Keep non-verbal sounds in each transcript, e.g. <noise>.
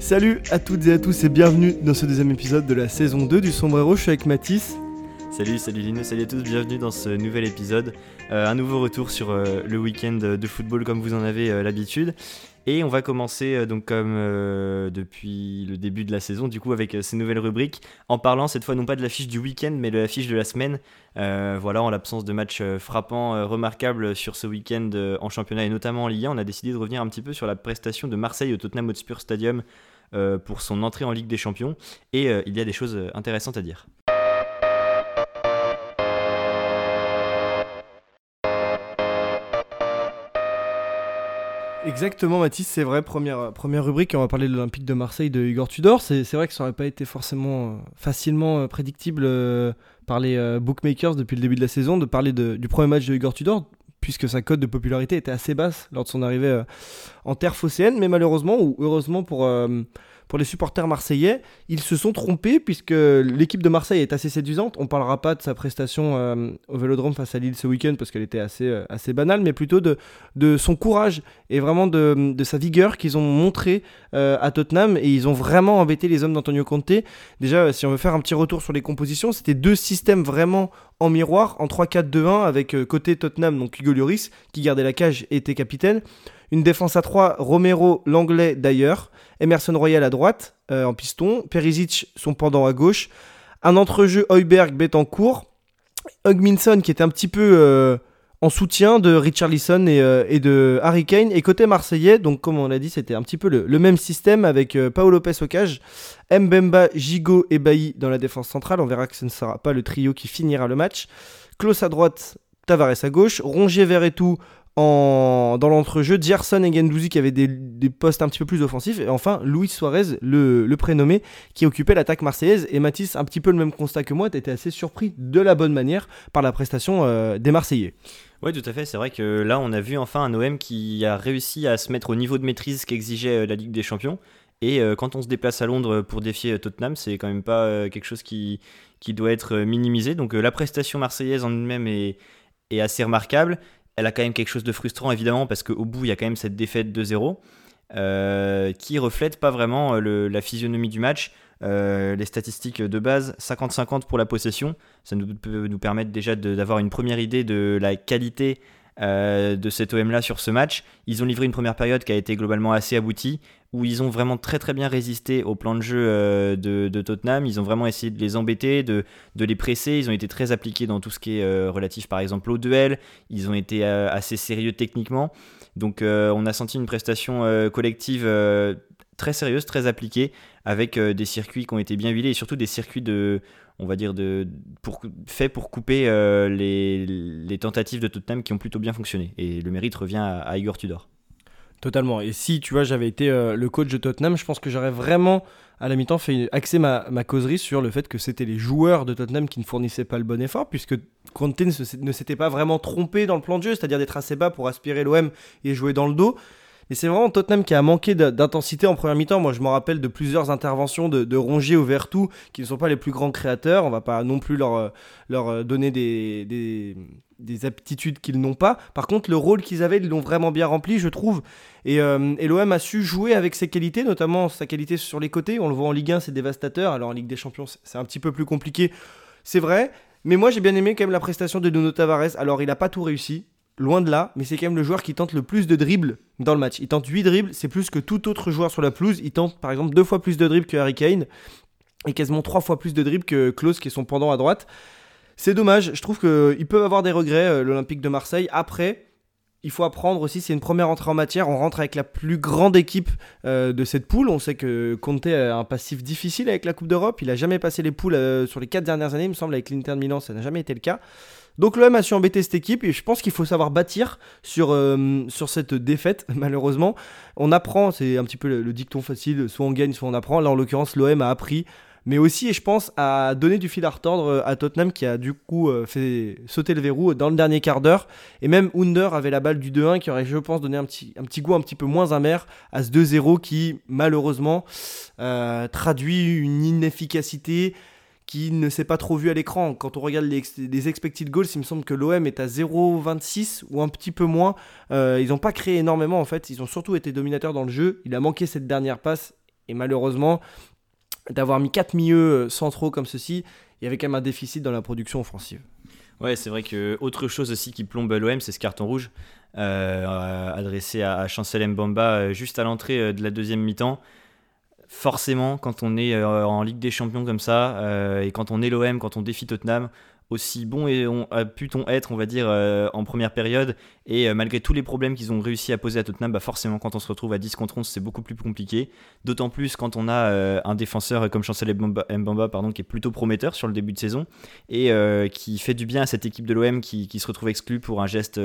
Salut à toutes et à tous et bienvenue dans ce deuxième épisode de la saison 2 du Sombrero. Je suis avec Mathis. Salut, salut Lino, salut à tous, bienvenue dans ce nouvel épisode. Euh, un nouveau retour sur euh, le week-end de football comme vous en avez euh, l'habitude. Et on va commencer donc comme depuis le début de la saison, du coup avec ces nouvelles rubriques, en parlant cette fois non pas de l'affiche du week-end, mais de l'affiche de la semaine. voilà, en l'absence de matchs frappants, remarquables sur ce week-end en championnat et notamment en Ligue 1, on a décidé de revenir un petit peu sur la prestation de Marseille au Tottenham Hotspur Stadium pour son entrée en Ligue des Champions. Et il y a des choses intéressantes à dire. Exactement, Mathis, c'est vrai. Première, première rubrique, on va parler de l'Olympique de Marseille de Igor Tudor. C'est vrai que ça n'aurait pas été forcément euh, facilement euh, prédictible euh, par les bookmakers depuis le début de la saison de parler du premier match de Igor Tudor, puisque sa cote de popularité était assez basse lors de son arrivée en terre phocéenne. Mais malheureusement, ou heureusement pour pour les supporters marseillais, ils se sont trompés puisque l'équipe de Marseille est assez séduisante. On ne parlera pas de sa prestation euh, au Vélodrome face à Lille ce week-end parce qu'elle était assez, euh, banale, mais plutôt de, son courage et vraiment de, de sa vigueur qu'ils ont montré euh, à Tottenham et ils ont vraiment embêté les hommes d'Antonio Conte. Déjà, si on veut faire un petit retour sur les compositions, c'était deux systèmes vraiment en miroir en 3-4-2-1 avec côté Tottenham, donc Hugo Lloris qui gardait la cage et était capitaine. Une défense à 3, Romero, l'anglais d'ailleurs. Emerson Royal à droite, euh, en piston. Perisic, son pendant à gauche. Un entrejeu Heuberg, Betancourt. Hugminson qui était un petit peu euh, en soutien de Richarlison et, euh, et, de Harry Kane. Et côté marseillais, donc comme on l'a dit, c'était un petit peu le, même système avec Paolo Lopez au cage, Mbemba, Gigot et Bailly dans la défense centrale. On verra que ce ne sera pas le trio qui finira le match. Klaus à droite, Tavares à gauche, Rongier, tout dans l'entrejeu, Gerson et Gendouzi qui avaient des, postes un petit peu plus offensifs, et enfin Luis Suarez, le, prénommé, qui occupait l'attaque marseillaise. Et Mathis, un petit peu le même constat que moi, tu étais assez surpris de la bonne manière par la prestation euh, des Marseillais. Oui, tout à fait. C'est vrai que là, on a vu enfin un OM qui a réussi à se mettre au niveau de maîtrise qu'exigeait euh, la Ligue des Champions. Et euh, quand on se déplace à Londres pour défier Tottenham, c'est quand même pas quelque chose qui, qui doit être minimisé. Donc la prestation marseillaise en elle-même est assez remarquable elle a quand même quelque chose de frustrant évidemment parce qu'au bout il y a quand même cette défaite de 0 euh, qui reflète pas vraiment euh, la physionomie du match. Euh, les statistiques de base, 50-50 pour la possession, ça peut nous permettre déjà d'avoir une première idée de la qualité de cet OM là sur ce match. Ils ont livré une première période qui a été globalement assez aboutie, où ils ont vraiment très très bien résisté au plan de jeu euh, de, Tottenham. Ils ont vraiment essayé de les embêter, de, les presser. Ils ont été très appliqués dans tout ce qui est euh, relatif par exemple au duel. Ils ont été euh, assez sérieux techniquement. Donc on a senti une prestation collective très sérieuse, très appliquée, avec des circuits qui ont été bien huilés et surtout des circuits de, on va dire, de, pour, faits pour couper les, tentatives de Tottenham qui ont plutôt bien fonctionné. Et le mérite revient à, Igor Tudor. Totalement. Et si, tu vois, j'avais été euh, le coach de Tottenham, je pense que j'aurais vraiment, à la mi-temps, fait axer ma, ma, causerie sur le fait que c'était les joueurs de Tottenham qui ne fournissaient pas le bon effort, puisque Conte ne s'était pas vraiment trompé dans le plan de jeu, c'est-à-dire d'être assez bas pour aspirer l'OM et jouer dans le dos. Mais c'est vraiment Tottenham qui a manqué d'intensité en première mi-temps. Moi, je me rappelle de plusieurs interventions de, de Rongier ou Vertou, qui ne sont pas les plus grands créateurs. On va pas non plus leur, euh, leur euh, donner des, des, des aptitudes qu'ils n'ont pas. Par contre, le rôle qu'ils avaient, ils l'ont vraiment bien rempli, je trouve. Et, euh, et l'OM a su jouer avec ses qualités, notamment sa qualité sur les côtés. On le voit en Ligue 1, c'est dévastateur. Alors en Ligue des Champions, c'est un petit peu plus compliqué, c'est vrai. Mais moi, j'ai bien aimé quand même la prestation de Nuno Tavares. Alors, il n'a pas tout réussi. Loin de là, mais c'est quand même le joueur qui tente le plus de dribbles dans le match. Il tente 8 dribbles, c'est plus que tout autre joueur sur la pelouse. Il tente par exemple deux fois plus de dribbles que Harry Kane et quasiment trois fois plus de dribbles que Klaus qui est son pendant à droite. C'est dommage, je trouve qu'ils peuvent avoir des regrets, euh, l'Olympique de Marseille. Après, il faut apprendre aussi, c'est une première entrée en matière. On rentre avec la plus grande équipe euh, de cette poule. On sait que Conte a un passif difficile avec la Coupe d'Europe. Il a jamais passé les poules euh, sur les quatre dernières années, il me semble, avec l'Inter Milan, ça n'a jamais été le cas. Donc l'OM a su embêter cette équipe et je pense qu'il faut savoir bâtir sur, sur cette défaite, <laughs> malheureusement. On apprend, c'est un petit peu le, dicton facile, soit on gagne, soit on apprend. Là en l'occurrence, l'OM a appris mais aussi, et je pense, à donner du fil à retordre euh, à Tottenham qui a du coup euh, fait sauter le verrou dans le dernier quart d'heure. Et même Under avait la balle du 2-1 qui aurait, je pense, donné un petit, un petit goût un petit peu moins amer à ce 2-0 qui, malheureusement, euh, traduit une inefficacité qui ne s'est pas trop vu à l'écran. Quand on regarde les, expected goals, il me semble que l'OM est à 0,26 ou un petit peu moins. Euh, ils n'ont pas créé énormément en fait, ils ont surtout été dominateurs dans le jeu. Il a manqué cette dernière passe et malheureusement, d'avoir mis 4 milieux centraux comme ceci, il y avait quand même un déficit dans la production offensive. Ouais, c'est vrai que autre chose aussi qui plombe l'OM, c'est ce carton rouge euh, adressé à, Chancel Mbamba euh, juste à l'entrée de la deuxième mi-temps forcément, quand on est euh, en Ligue des Champions comme ça, euh, et quand on est l'OM, quand on défie Tottenham, aussi bon et on, a pu-t-on être, on va dire, euh, en première période. Et euh, malgré tous les problèmes qu'ils ont réussi à poser à Tottenham, bah forcément, quand on se retrouve à 10 contre 11, c'est beaucoup plus compliqué. D'autant plus quand on a euh, un défenseur comme Chancel Mbamba, pardon, qui est plutôt prometteur sur le début de saison et qui fait du bien à cette équipe de l'OM qui, qui, se retrouve exclu pour un geste,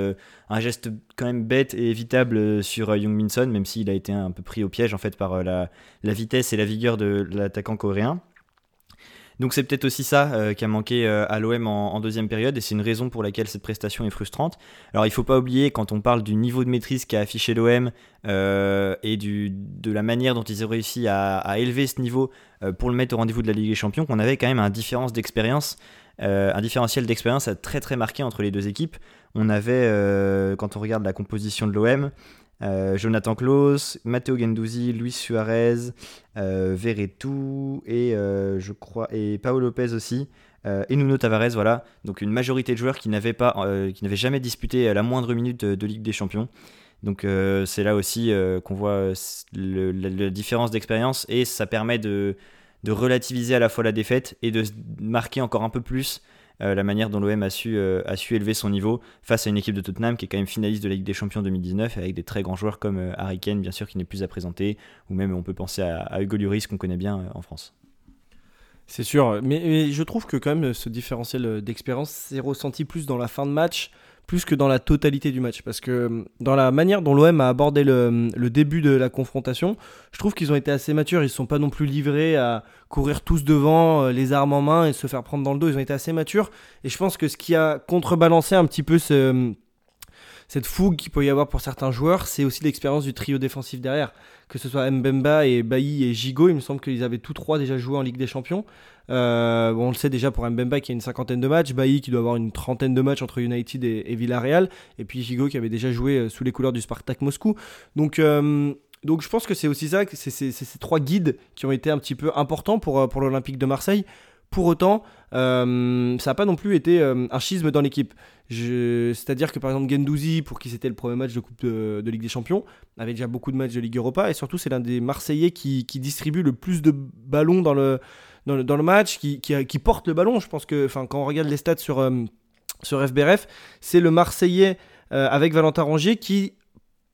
un geste quand même bête et évitable sur Young Minson, même s'il a été un peu pris au piège en fait par la, la vitesse et la vigueur de l'attaquant coréen. Donc c'est peut-être aussi ça euh, qui a manqué euh, à l'OM en, deuxième période et c'est une raison pour laquelle cette prestation est frustrante. Alors il faut pas oublier quand on parle du niveau de maîtrise qu'a affiché l'OM euh, et de la manière dont ils ont réussi à, élever ce niveau pour le mettre au rendez-vous de la Ligue des Champions qu'on avait quand même un d'expérience. un différentiel d'expérience très très marqué entre les deux équipes. On avait, quand on regarde la composition de l'OM, euh, Jonathan Klaus, Matteo Gendouzi, Luis Suarez, euh, Verretou et euh, je crois et Paolo Lopez aussi. et Nuno Tavares, voilà. Donc une majorité de joueurs qui n'avaient pas, qui n'avaient jamais disputé la moindre minute de, Ligue des Champions. Donc c'est là aussi qu'on voit la, différence d'expérience et ça permet de relativiser à la fois la défaite et de marquer encore un peu plus euh, la manière dont l'OM a, su, euh, a su élever son niveau face à une équipe de Tottenham qui est quand même finaliste de la Ligue des Champions 2019 avec des très grands joueurs comme euh, Harry Kane, bien sûr, qui n'est plus à présenter, ou même on peut penser à, Hugo Lloris qu'on connaît bien en France. C'est sûr, mais, je trouve que quand même ce différentiel d'expérience s'est ressenti plus dans la fin de match plus que dans la totalité du match. Parce que euh, dans la manière dont l'OM a abordé le, début de la confrontation, je trouve qu'ils ont été assez matures. Ils ne sont pas non plus livrés à courir tous devant, euh, les armes en main et se faire prendre dans le dos. Ils ont été assez matures. Et je pense que ce qui a contrebalancé un petit peu cette fougue qu'il peut y avoir pour certains joueurs, c'est aussi l'expérience du trio défensif derrière. Que ce soit Mbemba et Bailly et Gigot, il me semble qu'ils avaient tous trois déjà joué en Ligue des Champions. Euh, on le sait déjà pour Mbemba qui a une cinquantaine de matchs, Bailly qui doit avoir une trentaine de matchs entre United et, Villarreal, et puis Gigot qui avait déjà joué euh, sous les couleurs du Spartak Moscou. Donc, euh, donc je pense que c'est aussi ça, c'est ces trois guides qui ont été un petit peu importants pour, pour l'Olympique de Marseille. Pour autant, ça n'a pas non plus été un schisme dans l'équipe. C'est-à-dire que par exemple Gendouzi, pour qui c'était le premier match de Coupe de, Ligue des Champions, avait déjà beaucoup de matchs de Ligue Europa, et surtout c'est l'un des Marseillais qui, distribue le plus de ballons dans le, dans le, match, qui, porte le ballon. Je pense que quand on regarde les stats sur, euh, sur FBRF, c'est le Marseillais euh, avec Valentin Rongier qui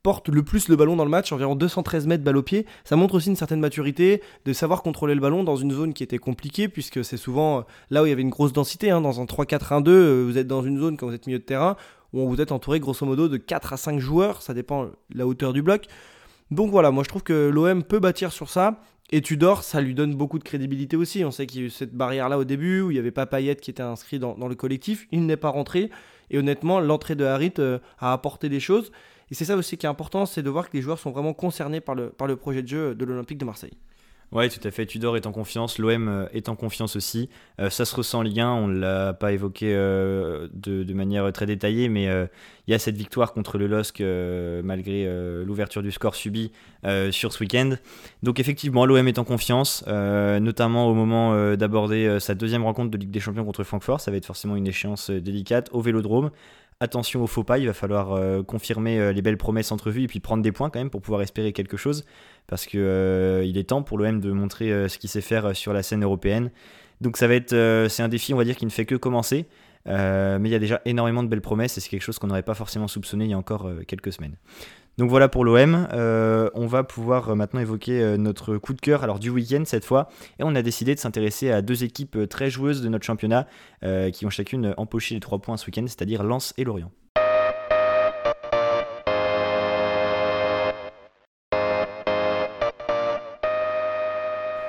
porte le plus le ballon dans le match, environ 213 mètres balle au pied. Ça montre aussi une certaine maturité de savoir contrôler le ballon dans une zone qui était compliquée, puisque c'est souvent euh, là où il y avait une grosse densité. Hein, dans un 3-4-1-2, vous êtes dans une zone quand vous êtes milieu de terrain, où vous êtes entouré grosso modo de 4 à 5 joueurs, ça dépend de la hauteur du bloc. Donc voilà, moi je trouve que l'OM peut bâtir sur ça. Et Tudor, ça lui donne beaucoup de crédibilité aussi. On sait qu'il y a eu cette barrière-là au début, où il n'y avait pas Payet qui était inscrit dans, le collectif. Il n'est pas rentré. Et honnêtement, l'entrée de Harit euh, a apporté des choses. Et c'est ça aussi qui est important, c'est de voir que les joueurs sont vraiment concernés par le, projet de jeu de l'Olympique de Marseille. Ouais, tout à fait. Tudor est en confiance, l'OM euh, est en confiance aussi. Euh, ça se ressent en Ligue 1, on ne l'a pas évoqué euh, de, manière très détaillée, mais il y a cette victoire contre le LOSC malgré l'ouverture du score subi sur ce week-end. Donc effectivement, l'OM est en confiance, notamment au moment d'aborder sa deuxième rencontre de Ligue des Champions contre Francfort. Ça va être forcément une échéance délicate au Vélodrome attention aux faux pas, il va falloir euh, confirmer euh, les belles promesses entrevues et puis prendre des points quand même pour pouvoir espérer quelque chose parce que euh, il est temps pour l'OM de montrer ce qu'il sait faire sur la scène européenne. Donc ça va être c'est un défi on va dire qui ne fait que commencer. mais il y a déjà énormément de belles promesses et c'est quelque chose qu'on n'aurait pas forcément soupçonné il y a encore quelques semaines. Donc voilà pour l'OM. Euh, on va pouvoir euh, maintenant évoquer euh, notre coup de cœur alors du week-end cette fois. Et on a décidé de s'intéresser à deux équipes très joueuses de notre championnat qui ont chacune empoché les trois points ce week-end, c'est-à-dire Lens et Lorient.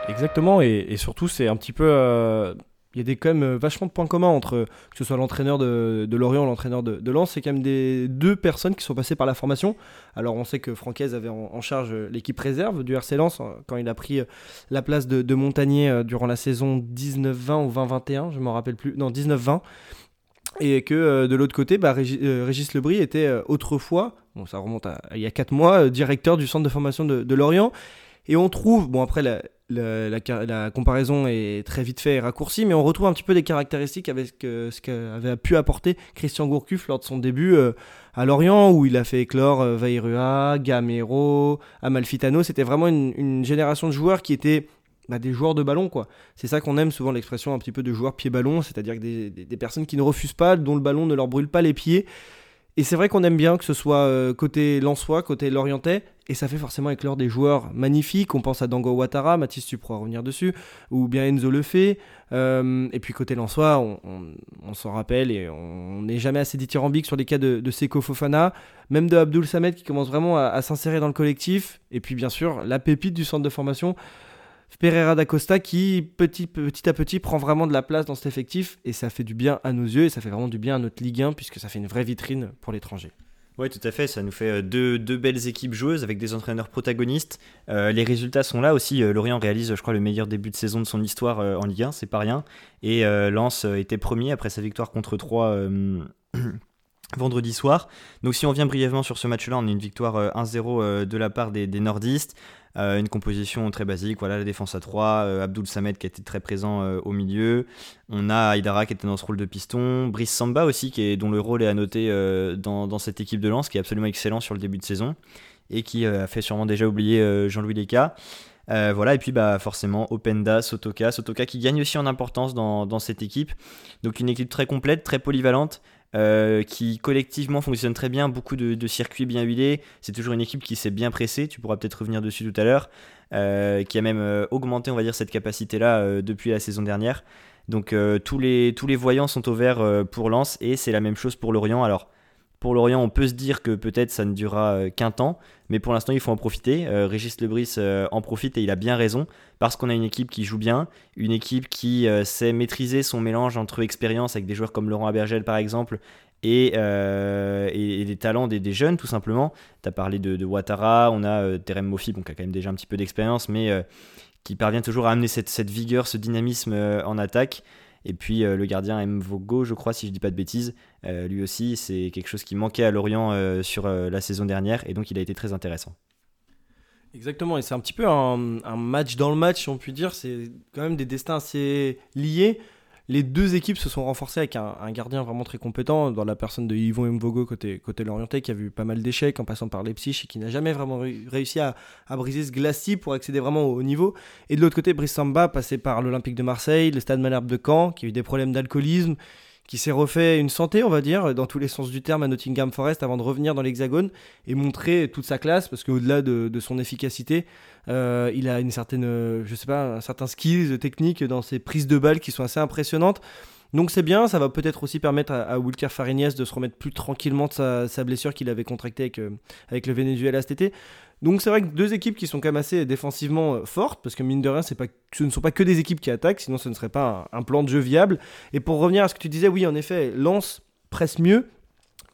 Exactement, et, surtout c'est un petit peu il y a des quand même vachement de points communs entre que ce soit l'entraîneur de, de Lorient, l'entraîneur de, de Lens, c'est quand même des deux personnes qui sont passées par la formation. Alors on sait que Francaise avait en, charge l'équipe réserve du RC Lens hein, quand il a pris la place de, de Montagnier durant la saison 19-20 ou 20-21, je m'en rappelle plus, non 19-20. Et que de l'autre côté, bah, Régis, Lebris était autrefois, bon, ça remonte à, il y a 4 mois, directeur du centre de formation de Lorient. Et on trouve, bon après la, la, comparaison est très vite fait et raccourcie, mais on retrouve un petit peu des caractéristiques avec euh, ce qu'avait pu apporter Christian Gourcuff lors de son début euh, à Lorient, où il a fait éclore euh, Gamero, Amalfitano. C'était vraiment une, génération de joueurs qui étaient bah, des joueurs de ballon. quoi. C'est ça qu'on aime souvent l'expression un petit peu de joueurs pied-ballon, c'est-à-dire des, des, personnes qui ne refusent pas, dont le ballon ne leur brûle pas les pieds. Et c'est vrai qu'on aime bien que ce soit côté Lensois, côté Lorientais, et ça fait forcément éclore des joueurs magnifiques. On pense à Dango Ouattara, Mathis, tu pourras revenir dessus, ou bien Enzo Lefebvre. Euh, et puis côté Lensois, on, s'en rappelle et on n'est jamais assez dithyrambique sur les cas de, de Seko Fofana, même de Abdul Samed qui commence vraiment à, s'insérer dans le collectif. Et puis bien sûr, la pépite du centre de formation. Pereira da Costa qui petit, à petit prend vraiment de la place dans cet effectif et ça fait du bien à nos yeux et ça fait vraiment du bien à notre Ligue 1 puisque ça fait une vraie vitrine pour l'étranger. Oui, tout à fait. Ça nous fait euh, deux, belles équipes joueuses avec des entraîneurs protagonistes. Euh, les résultats sont là aussi. Euh, Lorient réalise, je crois, le meilleur début de saison de son histoire en Ligue 1, c'est pas rien. Et Lens était premier après sa victoire contre 3 <clears throat> vendredi soir. Donc si on vient brièvement sur ce match-là, on a une victoire 1-0 de la part des nordistes. Euh, une composition très basique, voilà la défense à 3, euh, Abdul Samed qui était très présent euh, au milieu, on a Aydara qui était dans ce rôle de piston, Brice Samba aussi qui dont le rôle est à noter dans, cette équipe de lance qui est absolument excellent sur le début de saison et qui a fait sûrement déjà oublier Jean-Louis Leca. voilà, et puis bah, forcément Openda, Sotoka, Sotoka qui gagne aussi en importance dans, dans cette équipe. Donc une équipe très complète, très polyvalente, euh, qui collectivement fonctionne très bien, beaucoup de, circuits bien huilés. C'est toujours une équipe qui s'est bien pressée, tu pourras peut-être revenir dessus tout à l'heure, euh, qui a même euh, augmenté, on va dire, cette capacité-là depuis la saison dernière. Donc tous, les, tous les voyants sont au vert pour Lens et c'est la même chose pour Lorient. Alors pour Lorient, on peut se dire que peut-être ça ne durera euh, qu'un temps, mais pour l'instant, il faut en profiter. Euh, Régis Lebris euh, en profite et il a bien raison, parce qu'on a une équipe qui joue bien, une équipe qui sait maîtriser son mélange entre expérience avec des joueurs comme Laurent Abergel par exemple, et, des talents des, jeunes tout simplement. Tu as parlé de, Ouattara, on a Terem Mofi, qui a quand même déjà un petit peu d'expérience, mais qui parvient toujours à amener cette vigueur, ce dynamisme en attaque. Et puis euh, le gardien M. Vogo, je crois, si je dis pas de bêtises, euh, lui aussi, c'est quelque chose qui manquait à Lorient euh, sur la saison dernière, et donc il a été très intéressant. Exactement, et c'est un petit peu un, un, match dans le match, si on peut dire. C'est quand même des destins assez liés les deux équipes se sont renforcées avec un, gardien vraiment très compétent dans la personne de Yvon Mvogo côté, côté Lorientais qui a vu pas mal d'échecs en passant par Leipzig et qui n'a jamais vraiment réussi à, briser ce glacis pour accéder vraiment au haut niveau. Et de l'autre côté, Brice Samba passé par l'Olympique de Marseille, le Stade Malherbe de Caen qui a eu des problèmes d'alcoolisme qui s'est refait une santé, on va dire, dans tous les sens du terme à Nottingham Forest avant de revenir dans l'Hexagone et montrer toute sa classe parce qu'au-delà de, son efficacité, euh, il a une certaine, je sais pas, un certain skills technique dans ses prises de balles qui sont assez impressionnantes. Donc c'est bien, ça va peut-être aussi permettre à, Wilker de se remettre plus tranquillement de sa, blessure qu'il avait contractée avec, euh, avec le Venezuela cet été. Donc c'est vrai que deux équipes qui sont quand même assez défensivement euh, fortes, parce que mine de rien, ce ne sont pas que des équipes qui attaquent, sinon ce ne serait pas un, plan de jeu viable. Et pour revenir à ce que tu disais, oui, en effet, Lance presse mieux.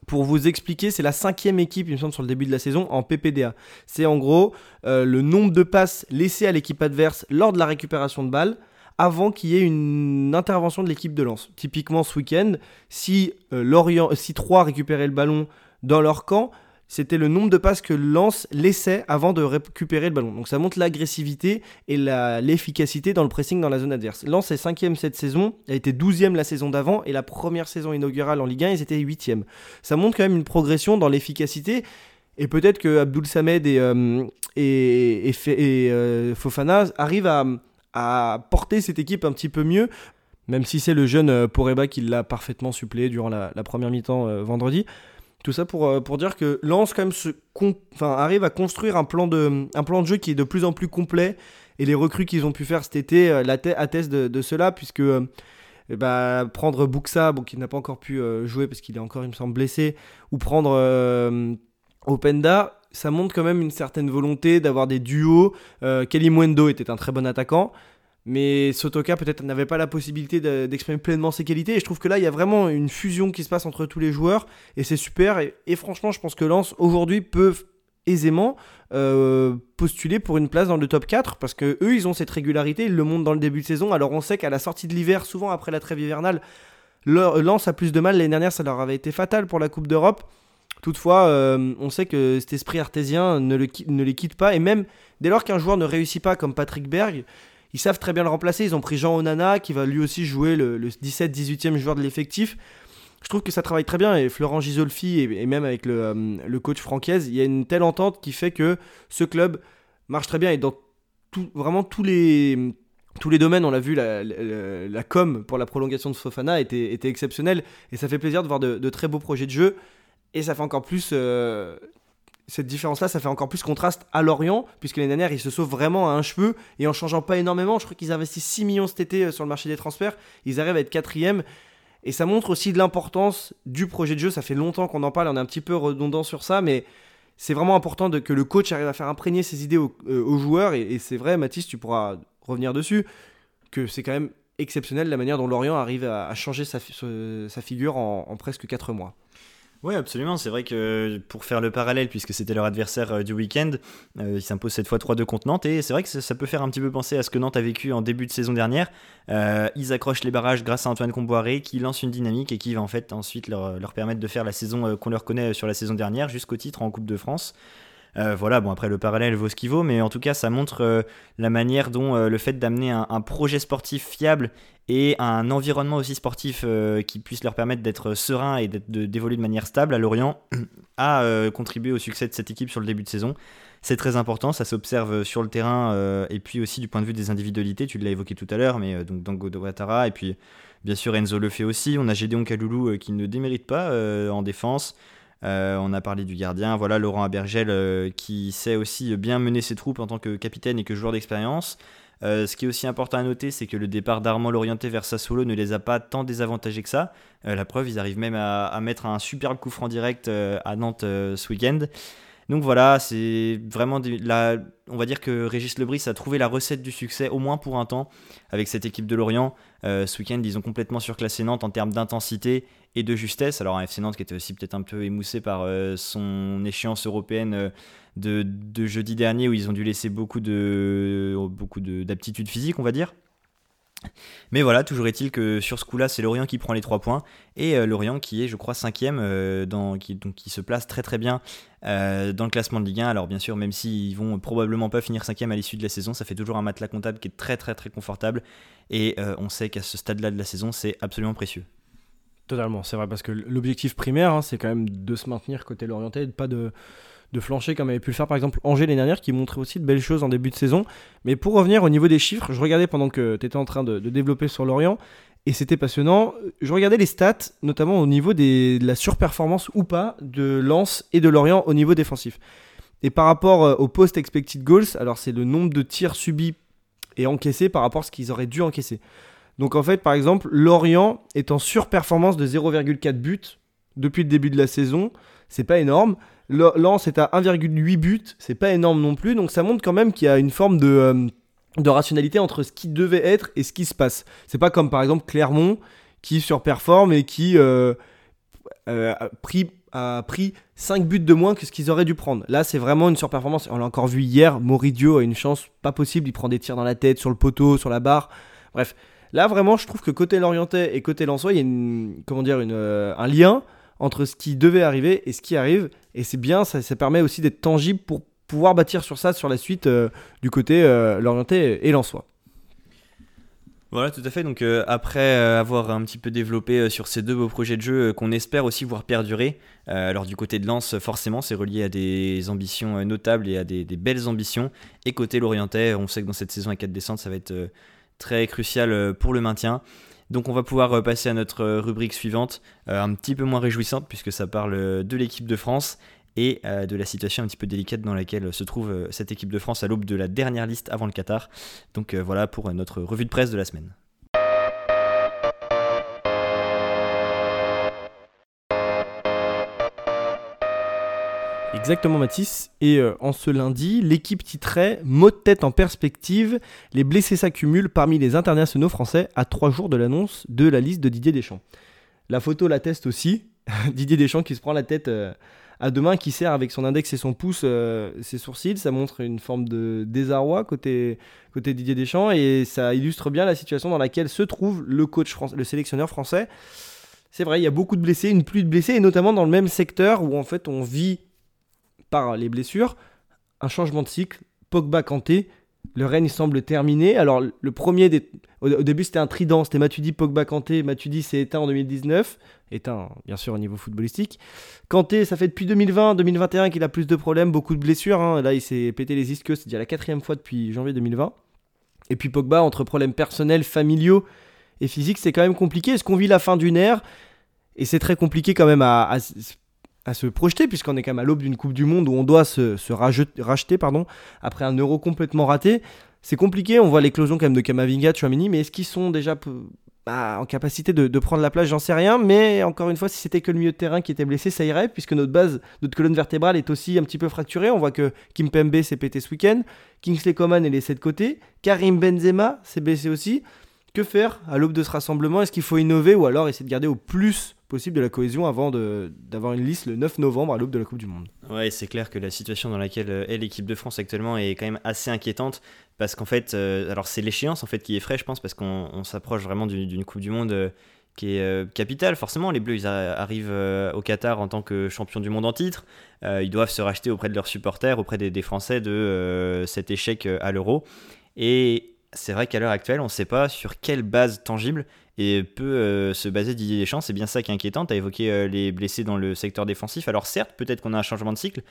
Pour vous expliquer, c'est la cinquième équipe, il me semble, sur le début de la saison en PPDA. C'est en gros euh, le nombre de passes laissées à l'équipe adverse lors de la récupération de balles avant qu'il y ait une intervention de l'équipe de lance. Typiquement ce week-end, si, euh, si 3 récupéraient le ballon dans leur camp, c'était le nombre de passes que Lance laissait avant de récupérer le ballon. Donc ça montre l'agressivité et l'efficacité dans le pressing dans la zone adverse. Lance est cinquième cette saison, a été douzième la saison d'avant et la première saison inaugurale en Ligue 1, ils étaient huitième. Ça montre quand même une progression dans l'efficacité et peut-être que Abdul Samed et, euh, et, euh, Fofana arrivent à, porter cette équipe un petit peu mieux même si c'est le jeune euh, Poreba qui l'a parfaitement suppléé durant la, première mi-temps vendredi. Tout ça pour, euh, pour dire que Lens quand même arrive à construire un plan, de, un plan de jeu qui est de plus en plus complet. Et les recrues qu'ils ont pu faire cet été euh, attestent de, cela, puisque euh, eh bah, prendre Buxa, qui n'a pas encore pu jouer parce qu'il est encore, il me semble, blessé, ou prendre Openda, ça montre quand même une certaine volonté d'avoir des duos. Kelly Mwendo était un très bon attaquant. Mais Sotoka peut-être n'avait pas la possibilité d'exprimer pleinement ses qualités. Et je trouve que là, il y a vraiment une fusion qui se passe entre tous les joueurs, et c'est super. Et, franchement, je pense que Lens aujourd'hui peut aisément euh, postuler pour une place dans le top 4 parce que eux ils ont cette régularité, ils le montrent dans le début de saison. Alors on sait qu'à la sortie de l'hiver, souvent après la trêve hivernale, Lens a plus de mal. L'année dernière, ça leur avait été fatal pour la Coupe d'Europe. Toutefois, euh, on sait que cet esprit artésien ne, ne les quitte pas. Et même dès lors qu'un joueur ne réussit pas, comme Patrick Berg, ils savent très bien le remplacer. Ils ont pris Jean Onana, qui va lui aussi jouer le, 17-18e joueur de l'effectif. Je trouve que ça travaille très bien. Et Florent Gisolfi, et, même avec euh, le, coach Francaise, il y a une telle entente qui fait que ce club marche très bien. Et dans vraiment tous les, tous les domaines, on l'a vu, la, com pour la prolongation de Fofana était, était exceptionnelle. Et ça fait plaisir de voir de, très beaux projets de jeu. Et ça fait encore plus euh, cette différence-là, ça fait encore plus contraste à Lorient, puisque les dernière, ils se sauvent vraiment à un cheveu, et en changeant pas énormément, je crois qu'ils investissent 6 millions cet été euh, sur le marché des transferts, ils arrivent à être quatrième, et ça montre aussi de l'importance du projet de jeu, ça fait longtemps qu'on en parle, on est un petit peu redondant sur ça, mais c'est vraiment important de, que le coach arrive à faire imprégner ses idées aux, euh, joueurs, et, c'est vrai, Mathis, tu pourras revenir dessus, que c'est quand même exceptionnel la manière dont Lorient arrive à, changer sa, figure en presque 4 mois. Oui, absolument. C'est vrai que pour faire le parallèle, puisque c'était leur adversaire euh, du week-end, euh, ils s'imposent cette fois 3-2 contre Nantes. Et c'est vrai que ça, peut faire un petit peu penser à ce que Nantes a vécu en début de saison dernière. Euh, ils accrochent les barrages grâce à Antoine Comboiré, qui lance une dynamique et qui va en fait ensuite leur, leur permettre de faire la saison qu'on leur connaît sur la saison dernière, jusqu'au titre en Coupe de France. Voilà, bon après le parallèle vaut ce qu'il vaut, mais en tout cas ça montre la manière dont le fait d'amener un, projet sportif fiable et un environnement aussi sportif euh, qui puisse leur permettre d'être serein et d'évoluer de, manière stable à Lorient <clears throat> a euh, contribué au succès de cette équipe sur le début de saison. C'est très important, ça s'observe sur le terrain euh, et puis aussi du point de vue des individualités, tu l'as évoqué tout à l'heure, mais donc Dango Ouattara et puis bien sûr Enzo le fait aussi. On a Gédéon Kaloulou qui ne démérite pas en défense. On a parlé du gardien, voilà Laurent Abergel qui sait aussi bien mener ses troupes en tant que capitaine et que joueur d'expérience. Euh, ce qui est aussi important à noter, c'est que le départ d'Armand Lorienté vers Sassuolo ne les a pas tant désavantagés que ça. Euh, la preuve, ils arrivent même à, mettre un superbe coup franc direct euh, à Nantes ce week-end. Donc voilà, c'est vraiment la, on va dire que Régis Lebris a trouvé la recette du succès, au moins pour un temps, avec cette équipe de Lorient. ce week-end, ils ont complètement surclassé Nantes en termes d'intensité et de justesse. Alors un FC Nantes qui était aussi peut-être un peu émoussé par son échéance européenne de, jeudi dernier où ils ont dû laisser beaucoup de beaucoup d'aptitudes physiques, on va dire. Mais voilà, toujours est-il que sur ce coup-là, c'est Lorient qui prend les trois points et euh, Lorient qui est, je crois, cinquième, euh, dans, qui, donc, qui se place très très bien euh, dans le classement de Ligue 1. Alors bien sûr, même s'ils vont probablement pas finir cinquième à l'issue de la saison, ça fait toujours un matelas comptable qui est très très très confortable et on sait qu'à ce stade-là de la saison, c'est absolument précieux. Totalement, c'est vrai, parce que l'objectif primaire, hein, c'est quand même de se maintenir côté Lorientais, pas de de flancher comme avait pu le faire par exemple Angers l'année dernière qui montrait aussi de belles choses en début de saison. Mais pour revenir au niveau des chiffres, je regardais pendant que tu étais en train de, développer sur Lorient et c'était passionnant. Je regardais les stats, notamment au niveau de la surperformance ou pas de Lens et de Lorient au niveau défensif. Et par rapport euh, au post-expected goals, alors c'est le nombre de tirs subis et encaissés par rapport à ce qu'ils auraient dû encaisser. Donc en fait, par exemple, Lorient est en surperformance de 0,4 buts depuis le début de la saison. C'est pas énorme. Lens est à 1,8 buts, c'est pas énorme non plus, donc ça montre quand même qu'il y a une forme de, euh, de rationalité entre ce qui devait être et ce qui se passe. C'est pas comme par exemple Clermont qui surperforme et qui euh, euh, a, pris, a pris 5 buts de moins que ce qu'ils auraient dû prendre. Là, c'est vraiment une surperformance. On l'a encore vu hier, Moridio a une chance pas possible, il prend des tirs dans la tête, sur le poteau, sur la barre. Bref, là vraiment, je trouve que côté Lorientais et côté Lensois, il y a une, comment dire, une, un lien entre ce qui devait arriver et ce qui arrive. Et c'est bien, ça, permet aussi d'être tangible pour pouvoir bâtir sur ça sur la suite euh, du côté euh, l'orienté et l'en-soi. Voilà, tout à fait. Donc euh, après avoir un petit peu développé sur ces deux beaux projets de jeu qu'on espère aussi voir perdurer, alors du côté de Lens, forcément, c'est relié à des ambitions notables et à des, des, belles ambitions. Et côté l'Orientais, on sait que dans cette saison à 4 descentes, ça va être très crucial pour le maintien. Donc on va pouvoir euh, passer à notre euh, rubrique suivante, euh, un petit peu moins réjouissante puisque ça parle de l'équipe de France et de la situation un petit peu délicate dans laquelle se trouve cette équipe de France à l'aube de la dernière liste avant le Qatar. Donc voilà pour notre revue de presse de la semaine. Exactement Mathis. Et euh, en ce lundi, l'équipe titrait Mot de tête en perspective, les blessés s'accumulent parmi les internationaux français à trois jours de l'annonce de la liste de Didier Deschamps. La photo l'atteste aussi. <laughs> Didier Deschamps qui se prend la tête euh, à deux mains, qui serre avec son index et son pouce euh, ses sourcils. Ça montre une forme de désarroi côté, côté Didier Deschamps et ça illustre bien la situation dans laquelle se trouve le coach le sélectionneur français. C'est vrai, il y a beaucoup de blessés, une pluie de blessés, et notamment dans le même secteur où en fait on vit les blessures un changement de cycle. Pogba Kanté, le règne semble terminé. Alors le premier, des... au, début c'était un trident, c'était Matuidi, Pogba, Kanté. Matuidi s'est éteint en 2019, éteint bien sûr au niveau footballistique. Kanté, ça fait depuis 2020, 2021 qu'il a plus de problèmes, beaucoup de blessures. Hein. Là il s'est pété les ischios, c'est déjà la quatrième fois depuis janvier 2020. Et puis Pogba, entre problèmes personnels, familiaux et physiques, c'est quand même compliqué. Est-ce qu'on vit la fin d'une ère? Et c'est très compliqué quand même à se projeter, puisqu'on est quand même à l'aube d'une Coupe du Monde où on doit se, racheter pardon, après un euro complètement raté. C'est compliqué, on voit l'éclosion quand même de Kamavinga, Chouamini, mais est-ce qu'ils sont déjà bah, en capacité de, prendre la place? J'en sais rien, mais encore une fois, si c'était que le milieu de terrain qui était blessé, ça irait, puisque notre base, notre colonne vertébrale est aussi un petit peu fracturée. On voit que Kim Pembe s'est pété ce week-end, Kingsley Coman est laissé de côté, Karim Benzema s'est blessé aussi. Que faire à l'aube de ce rassemblement? Est-ce qu'il faut innover ou alors essayer de garder au plus possible de la cohésion avant d'avoir une liste le 9 novembre à l'aube de la Coupe du Monde. Ouais, c'est clair que la situation dans laquelle euh, est l'équipe de France actuellement est quand même assez inquiétante parce qu'en fait, euh, alors c'est l'échéance en fait qui est frais, je pense, parce qu'on s'approche vraiment d'une Coupe du Monde. Euh, qui est capitale. Forcément, les Bleus, ils arrivent au Qatar en tant que champions du monde en titre. ils doivent se racheter auprès de leurs supporters, auprès des, des Français de cet échec à l'euro. Et c'est vrai qu'à l'heure actuelle, on ne sait pas sur quelle base tangible et peut euh, se baser Didier Deschamps. C'est bien ça qui est inquiétant. Tu as évoqué euh, les blessés dans le secteur défensif. Alors certes, peut-être qu'on a un changement de cycle,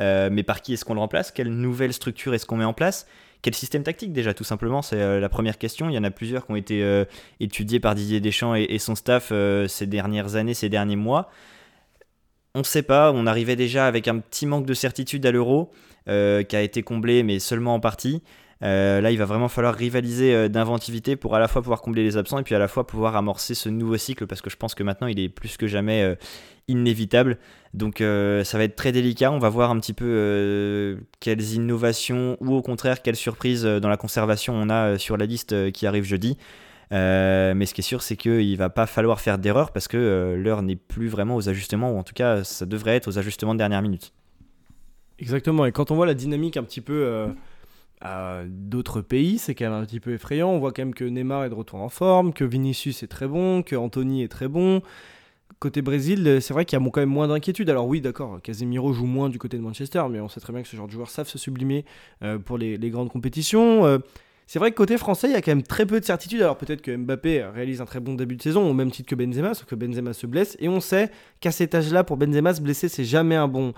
euh, mais par qui est-ce qu'on le remplace? Quelle nouvelle structure est-ce qu'on met en place? Quel système tactique déjà, tout simplement? C'est la première question. Il y en a plusieurs qui ont été étudiés par Didier Deschamps et, son staff ces dernières années, ces derniers mois. On ne sait pas, on arrivait déjà avec un petit manque de certitude à l'euro, qui a été comblé, mais seulement en partie. Euh, là, il va vraiment falloir rivaliser euh, d'inventivité pour à la fois pouvoir combler les absents et puis à la fois pouvoir amorcer ce nouveau cycle parce que je pense que maintenant il est plus que jamais euh, inévitable. Donc ça va être très délicat. On va voir un petit peu quelles innovations ou au contraire quelles surprises dans la conservation on a sur la liste qui arrive jeudi. mais ce qui est sûr, c'est qu'il va pas falloir faire d'erreur parce que l'heure n'est plus vraiment aux ajustements, ou en tout cas, ça devrait être aux ajustements de dernière minute. Exactement, et quand on voit la dynamique un petit peu d'autres pays, c'est quand même un petit peu effrayant. On voit quand même que Neymar est de retour en forme, que Vinicius est très bon, que Anthony est très bon. Côté Brésil, c'est vrai qu'il y a quand même moins d'inquiétude. Alors oui, d'accord, Casemiro joue moins du côté de Manchester, mais on sait très bien que ce genre de joueurs savent se sublimer euh, pour les, grandes compétitions. Euh, c'est vrai que côté français, il y a quand même très peu de certitude. Alors peut-être que Mbappé réalise un très bon début de saison, au même titre que Benzema, sauf que Benzema se blesse. Et on sait qu'à cet âge-là, pour Benzema, se blesser, c'est jamais un bon,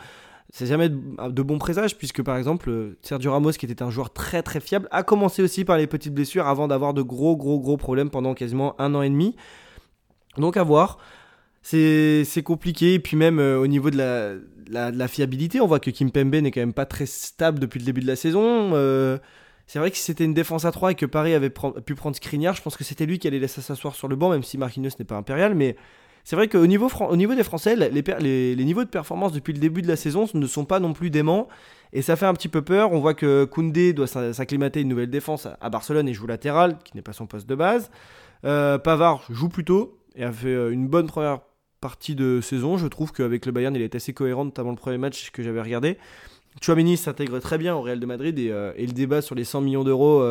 c'est jamais de bons présages, puisque par exemple, Sergio Ramos, qui était un joueur très très fiable, a commencé aussi par les petites blessures avant d'avoir de gros gros gros problèmes pendant quasiment un an et demi. Donc à voir. C'est compliqué, et puis même euh, au niveau de la, la, fiabilité, on voit que Kim Pembe n'est quand même pas très stable depuis le début de la saison. Euh, c'est vrai que si c'était une défense à 3 et que Paris avait pu prendre Skriniar, je pense que c'était lui qui allait laisser s'asseoir sur le banc, même si Marquinhos n'est pas impérial, mais c'est vrai qu'au niveau, au niveau des Français, les, niveaux de performance depuis le début de la saison ne sont pas non plus déments. Et ça fait un petit peu peur. On voit que Koundé doit s'acclimater une nouvelle défense à Barcelone et joue latéral, qui n'est pas son poste de base. Euh, Pavard joue plutôt et a fait euh, une bonne première partie de saison. Je trouve qu'avec le Bayern, il est assez cohérent, notamment le premier match que j'avais regardé. Chouamini s'intègre très bien au Real de Madrid et, euh, le débat sur les 100 millions d'euros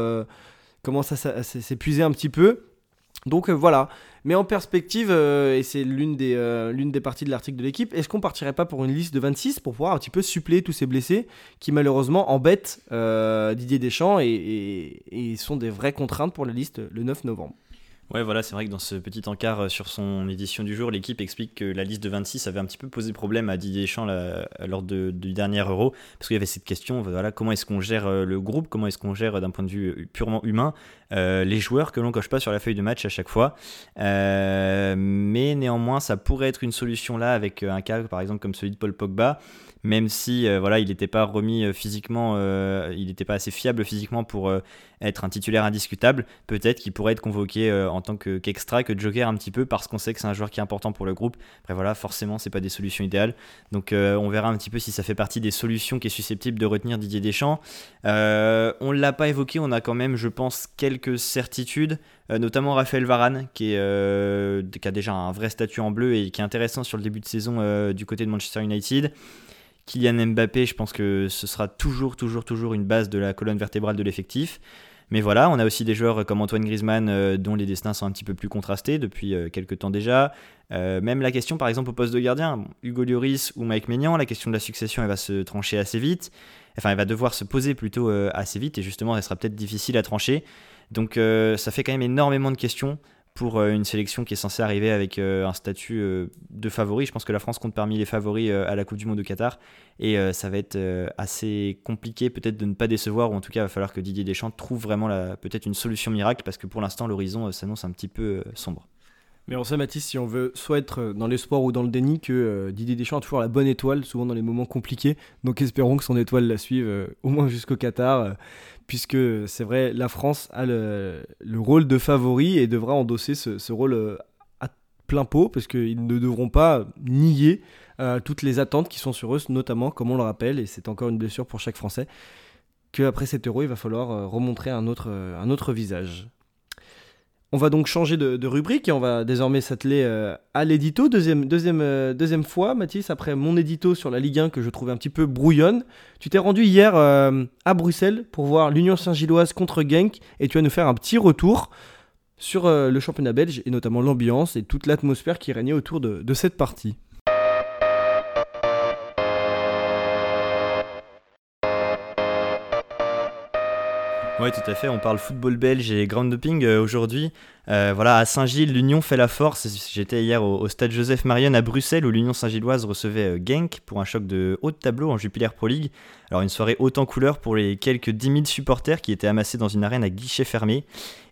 commence à s'épuiser un petit peu. Donc voilà, mais en perspective, euh, et c'est l'une des, euh, l'une des parties de l'article de l'équipe, est-ce qu'on partirait pas pour une liste de 26 pour pouvoir un petit peu suppléer tous ces blessés qui malheureusement embêtent euh, Didier Deschamps et, et, sont des vraies contraintes pour la liste le 9 novembre? Ouais, voilà, c'est vrai que dans ce petit encart euh, sur son édition du jour, l'équipe explique que la liste de 26 avait un petit peu posé problème à Didier Deschamps lors du dernier Euro, parce qu'il y avait cette question, voilà, comment est-ce qu'on gère euh, le groupe, comment est-ce qu'on gère d'un point de vue euh, purement humain les joueurs que l'on coche pas sur la feuille de match à chaque fois. mais néanmoins, ça pourrait être une solution là avec un cas par exemple comme celui de Paul Pogba même si euh, voilà, il n'était pas remis euh, physiquement, euh, il n'était pas assez fiable physiquement pour être un titulaire indiscutable. Peut-être qu'il pourrait être convoqué en tant qu'extra, que joker un petit peu, parce qu'on sait que c'est un joueur qui est important pour le groupe. Après voilà, forcément, c'est pas des solutions idéales. Donc on verra un petit peu si ça fait partie des solutions qui est susceptible de retenir Didier Deschamps. on l'a pas évoqué, on a quand même, je pense, quelques certitudes. notamment Raphaël Varane, qui, a déjà un vrai statut en bleu et qui est intéressant sur le début de saison du côté de Manchester United. Kylian Mbappé, je pense que ce sera toujours, toujours, toujours une base de la colonne vertébrale de l'effectif. Mais voilà, on a aussi des joueurs comme Antoine Griezmann euh, dont les destins sont un petit peu plus contrastés depuis euh, quelques temps déjà. Euh, même la question, par exemple, au poste de gardien, Hugo Lloris ou Mike Maignan, la question de la succession, elle va se trancher assez vite. Enfin, elle va devoir se poser plutôt assez vite et justement, elle sera peut-être difficile à trancher. Donc, ça fait quand même énormément de questions pour euh, une sélection qui est censée arriver avec euh, un statut euh, de favori. Je pense que la France compte parmi les favoris à la Coupe du Monde de Qatar et ça va être assez compliqué peut-être de ne pas décevoir ou en tout cas il va falloir que Didier Deschamps trouve vraiment peut-être une solution miracle parce que pour l'instant l'horizon s'annonce un petit peu sombre. Mais on sait, Mathis, si on veut soit être dans l'espoir ou dans le déni, que Didier Deschamps a toujours la bonne étoile, souvent dans les moments compliqués. Donc espérons que son étoile la suive au moins jusqu'au Qatar puisque c'est vrai, la France a le, rôle de favori et devra endosser ce, rôle euh, à plein pot, parce qu'ils ne devront pas nier euh, toutes les attentes qui sont sur eux, notamment, comme on le rappelle, et c'est encore une blessure pour chaque Français, qu'après cet euro, il va falloir euh, remontrer un autre, un autre visage. On va donc changer de, rubrique et on va désormais s'atteler euh, à l'édito. Deuxième, deuxième, euh, deuxième fois, Mathis, après mon édito sur la Ligue 1 que je trouvais un petit peu brouillonne. Tu t'es rendu hier euh, à Bruxelles pour voir l'Union Saint-Gilloise contre Genk et tu vas nous faire un petit retour sur le championnat belge et notamment l'ambiance et toute l'atmosphère qui régnait autour de cette partie. Oui, tout à fait. On parle football belge et ground doping euh, aujourd'hui. Euh, voilà, à Saint-Gilles, l'Union fait la force. J'étais hier au, stade Joseph Marion à Bruxelles où l'Union Saint-Gilloise recevait euh, Genk pour un choc de haut de tableau en Jupiler Pro League. Alors une soirée haute en couleur pour les quelques 10 000 supporters qui étaient amassés dans une arène à guichet fermé.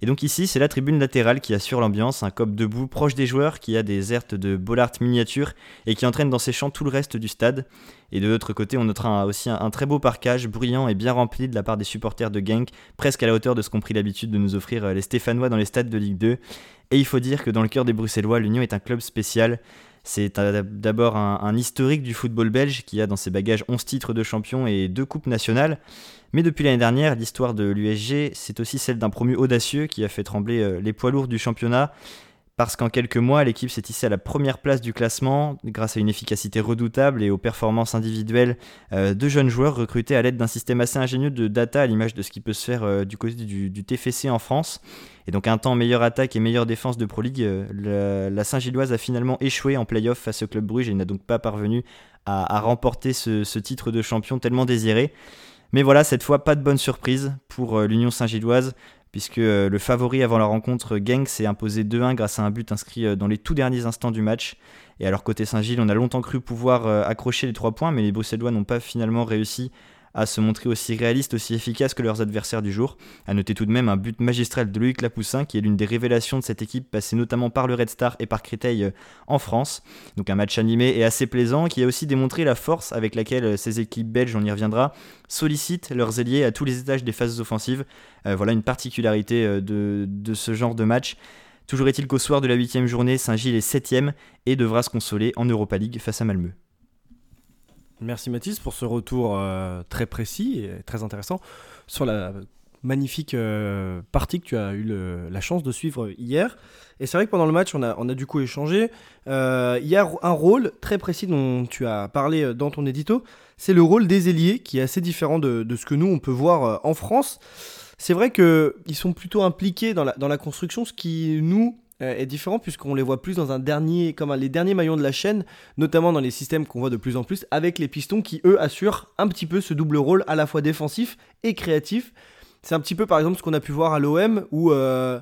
Et donc ici, c'est la tribune latérale qui assure l'ambiance, un cop debout proche des joueurs qui a des hertes de Bollard miniature et qui entraîne dans ses champs tout le reste du stade. Et de l'autre côté, on notera aussi un, très beau parcage, bruyant et bien rempli de la part des supporters de Genk, presque à la hauteur de ce qu'ont pris l'habitude de nous offrir euh, les Stéphanois dans les stades de Ligue 2. Et il faut dire que dans le cœur des Bruxellois, l'Union est un club spécial. C'est d'abord un, historique du football belge qui a dans ses bagages 11 titres de champion et 2 coupes nationales. Mais depuis l'année dernière, l'histoire de l'USG, c'est aussi celle d'un promu audacieux qui a fait trembler euh, les poids lourds du championnat parce qu'en quelques mois, l'équipe s'est hissée à la première place du classement grâce à une efficacité redoutable et aux performances individuelles euh, de jeunes joueurs recrutés à l'aide d'un système assez ingénieux de data à l'image de ce qui peut se faire euh, du côté du, TFC en France. Et donc un temps meilleure attaque et meilleure défense de Pro League, euh, la, Saint-Gilloise a finalement échoué en playoff face au Club Bruges et n'a donc pas parvenu à, remporter ce, ce, titre de champion tellement désiré. Mais voilà, cette fois, pas de bonne surprise pour l'Union Saint-Gilloise puisque euh, le favori avant la rencontre, Genk, s'est imposé 2-1 grâce à un but inscrit euh, dans les tout derniers instants du match. Et alors côté Saint-Gilles, on a longtemps cru pouvoir euh, accrocher les trois points, mais les Bruxellois n'ont pas finalement réussi à se montrer aussi réalistes, aussi efficaces que leurs adversaires du jour. À noter tout de même un but magistral de Loïc Lapoussin, qui est l'une des révélations de cette équipe, passée notamment par le Red Star et par Créteil euh, en France. Donc un match animé et assez plaisant, qui a aussi démontré la force avec laquelle euh, ces équipes belges, on y reviendra, sollicitent leurs ailiers à tous les étages des phases offensives. Euh, voilà une particularité de, ce genre de match. Toujours est-il qu'au soir de la 8 journée, Saint-Gilles est 7 et devra se consoler en Europa League face à Malmö. Merci Mathis pour ce retour euh, très précis et très intéressant sur la magnifique euh, partie que tu as eu la chance de suivre hier. Et c'est vrai que pendant le match, on a, du coup échangé. Euh, il y a un rôle très précis dont tu as parlé dans ton édito. C'est le rôle des ailiers qui est assez différent de, ce que nous, on peut voir en France. C'est vrai qu'ils sont plutôt impliqués dans la, construction, ce qui nous est différent puisqu'on les voit plus dans un dernier, comme les derniers maillons de la chaîne, notamment dans les systèmes qu'on voit de plus en plus, avec les pistons qui eux assurent un petit peu ce double rôle à la fois défensif et créatif. C'est un petit peu par exemple ce qu'on a pu voir à l'OM où euh,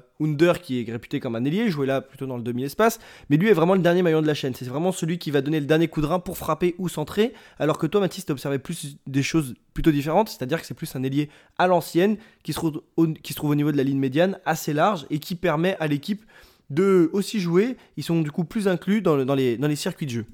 qui est réputé comme un ailier, jouait là plutôt dans le demi-espace, mais lui est vraiment le dernier maillon de la chaîne. C'est vraiment celui qui va donner le dernier coup de rein pour frapper ou centrer, alors que toi, Mathis, tu observé plus des choses plutôt différentes, c'est-à-dire que c'est plus un ailier à l'ancienne qui se trouve au niveau de la ligne médiane, assez large et qui permet à l'équipe de aussi jouer, ils sont du coup plus inclus dans, les, circuits de jeu.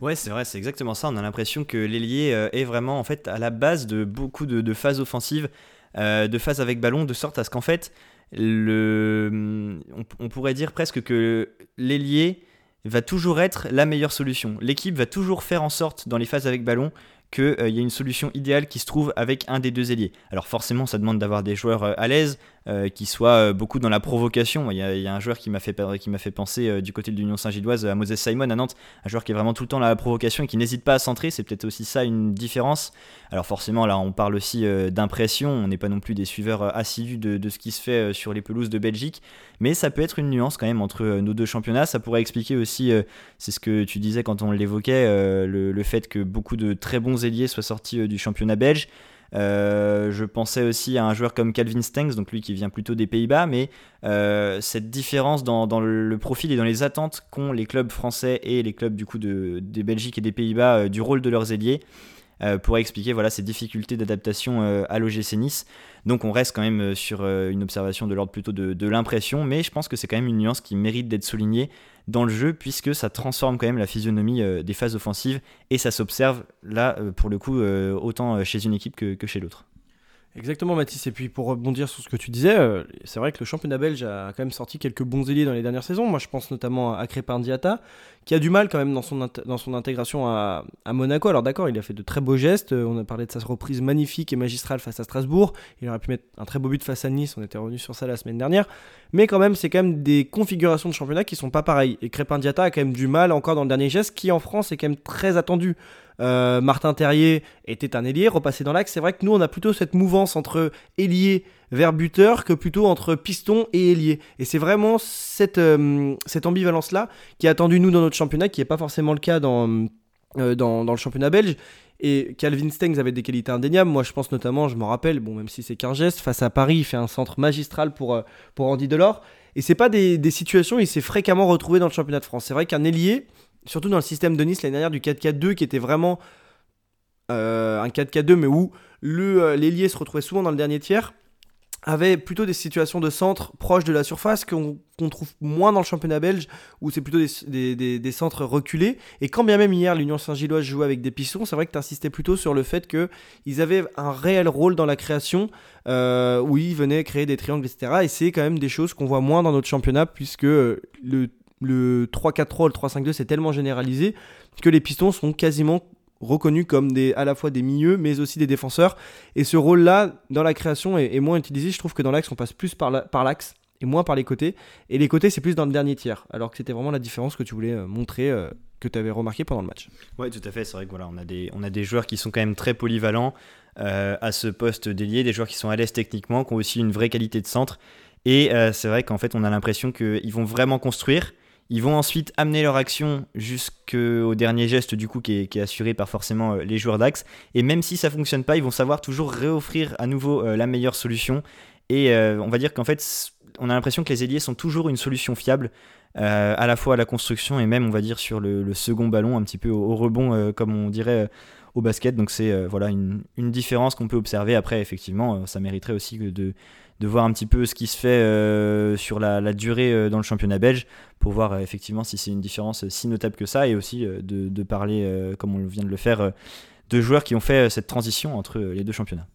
Ouais, c'est vrai, c'est exactement ça. On a l'impression que l'ailier euh, est vraiment en fait à la base de beaucoup de, phases offensives, euh, de phases avec ballon, de sorte à ce qu'en fait, on, pourrait dire presque que l'ailier va toujours être la meilleure solution. L'équipe va toujours faire en sorte dans les phases avec ballon qu'il euh, y a une solution idéale qui se trouve avec un des deux ailiers. Alors forcément, ça demande d'avoir des joueurs à l'aise, euh, qui soient beaucoup dans la provocation. Il y, a un joueur qui m'a fait, qui m'a fait penser du côté de l'Union Saint-Gilloise à Moses Simon à Nantes, un joueur qui est vraiment tout le temps dans la provocation et qui n'hésite pas à centrer. C'est peut-être aussi ça une différence. Alors forcément, là, on parle aussi d'impression. On n'est pas non plus des suiveurs assidus de, ce qui se fait sur les pelouses de Belgique, mais ça peut être une nuance quand même entre nos deux championnats. Ça pourrait expliquer aussi, c'est ce que tu disais quand on l'évoquait, le, le fait que beaucoup de très bons ailiers soient sortis euh, du championnat belge. Euh, je pensais aussi à un joueur comme Calvin Stengs, donc lui qui vient plutôt des Pays-Bas, mais euh, cette différence dans, le profil et dans les attentes qu'ont les clubs français et les clubs du coup de, des Belgiques et des Pays-Bas du rôle de leurs ailiers pourrait expliquer voilà ces difficultés d'adaptation à l'OGC Nice. Donc on reste quand même sur une observation de l'ordre plutôt de, l'impression, mais je pense que c'est quand même une nuance qui mérite d'être soulignée dans le jeu puisque ça transforme quand même la physionomie euh, des phases offensives et ça s'observe là euh, pour le coup euh, autant chez une équipe que chez l'autre. Exactement Mathis, et puis pour rebondir sur ce que tu disais, euh, c'est vrai que le championnat belge a quand même sorti quelques bons ailiers dans les dernières saisons. Moi je pense notamment à Crépin Diata, qui a du mal quand même dans son, dans son intégration à, Monaco. Alors d'accord, il a fait de très beaux gestes, euh, on a parlé de sa reprise magnifique et magistrale face à Strasbourg, il aurait pu mettre un très beau but face à Nice, on était revenu sur ça la semaine dernière. Mais quand même, c'est quand même des configurations de championnat qui sont pas pareilles. Et Crépin Diata a quand même du mal encore dans le dernier geste, qui en France est quand même très attendu. Euh, Martin Terrier était un ailier, repassé dans l'axe. C'est vrai que nous, on a plutôt cette mouvance entre ailier vers buteur que plutôt entre piston et ailier. Et c'est vraiment cette, euh, cette ambivalence-là qui a attendu nous dans notre championnat, qui n'est pas forcément le cas dans, euh, dans, dans, le championnat belge. Et Calvin Stengs avait des qualités indéniables. Moi, je pense notamment, je m'en rappelle, bon, même si c'est qu'un geste, face à Paris, il fait un centre magistral pour, pour Andy Delors. Et c'est pas des, des situations, il s'est fréquemment retrouvé dans le championnat de France. C'est vrai qu'un ailier, surtout dans le système de Nice l'année dernière du 4-4-2 qui était vraiment euh, un 4-4-2 mais où euh, l'ailier se retrouvait souvent dans le dernier tiers avait plutôt des situations de centre proches de la surface qu'on trouve moins dans le championnat belge où c'est plutôt des, centres reculés. Et quand bien même hier l'Union Saint-Gilloise jouait avec des pistons c'est vrai que tu insistais plutôt sur le fait qu'ils avaient un réel rôle dans la création euh, où ils venaient créer des triangles etc et c'est quand même des choses qu'on voit moins dans notre championnat puisque le le 3-4-3, le 3-5-2, c'est tellement généralisé que les pistons sont quasiment reconnus comme des, à la fois des milieux, mais aussi des défenseurs. Et ce rôle-là, dans la création, est, moins utilisé. Je trouve que dans l'axe, on passe plus par l'axe et moins par les côtés. Et les côtés, c'est plus dans le dernier tiers. Alors que c'était vraiment la différence que tu voulais euh, montrer, euh, que tu avais remarqué pendant le match. Ouais, tout à fait. C'est vrai que voilà, on a des, on a des joueurs qui sont quand même très polyvalents euh, à ce poste délié, des joueurs qui sont à l'aise techniquement, qui ont aussi une vraie qualité de centre. Et c'est vrai qu'en fait, on a l'impression qu'ils vont vraiment construire. Ils vont ensuite amener leur action jusqu'au dernier geste du coup qui est, assuré par forcément euh, les joueurs d'axe. Et même si ça fonctionne pas, ils vont savoir toujours réoffrir à nouveau euh, la meilleure solution. Et euh, on va dire qu'en fait, on a l'impression que les ailiers sont toujours une solution fiable, à la fois à la construction et même on va dire sur le, second ballon, un petit peu au, rebond comme on dirait au basket. Donc c'est voilà une, une différence qu'on peut observer. Après, effectivement, ça mériterait aussi de de voir un petit peu ce qui se fait euh, sur la, durée euh, dans le championnat belge pour voir euh, effectivement si c'est une différence si notable que ça et aussi de, parler, comme on vient de le faire, de joueurs qui ont fait cette transition entre les deux championnats.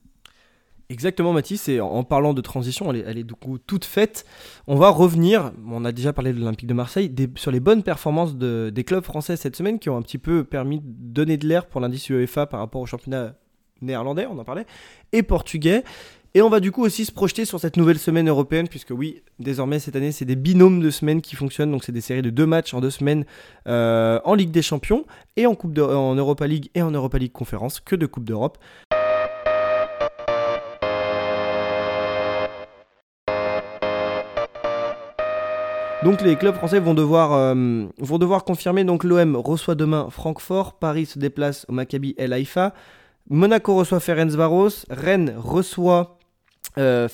Exactement Mathis, et en parlant de transition, elle est, du coup toute faite. On va revenir, on a déjà parlé de l'Olympique de Marseille, sur les bonnes performances des clubs français cette semaine qui ont un petit peu permis de donner de l'air pour l'indice UEFA par rapport au championnat néerlandais, on en parlait, et portugais. Et on va du coup aussi se projeter sur cette nouvelle semaine européenne, puisque oui, désormais cette année, c'est des binômes de semaines qui fonctionnent. Donc c'est des séries de deux matchs en deux semaines euh, en Ligue des Champions et en, coupe en Europa League et en Europa League Conférence, que de Coupe d'Europe. Donc les clubs français vont devoir, euh, vont devoir confirmer. Donc l'OM reçoit demain Francfort, Paris se déplace au Maccabi El Haïfa, Monaco reçoit Ferencvaros, Rennes reçoit euh,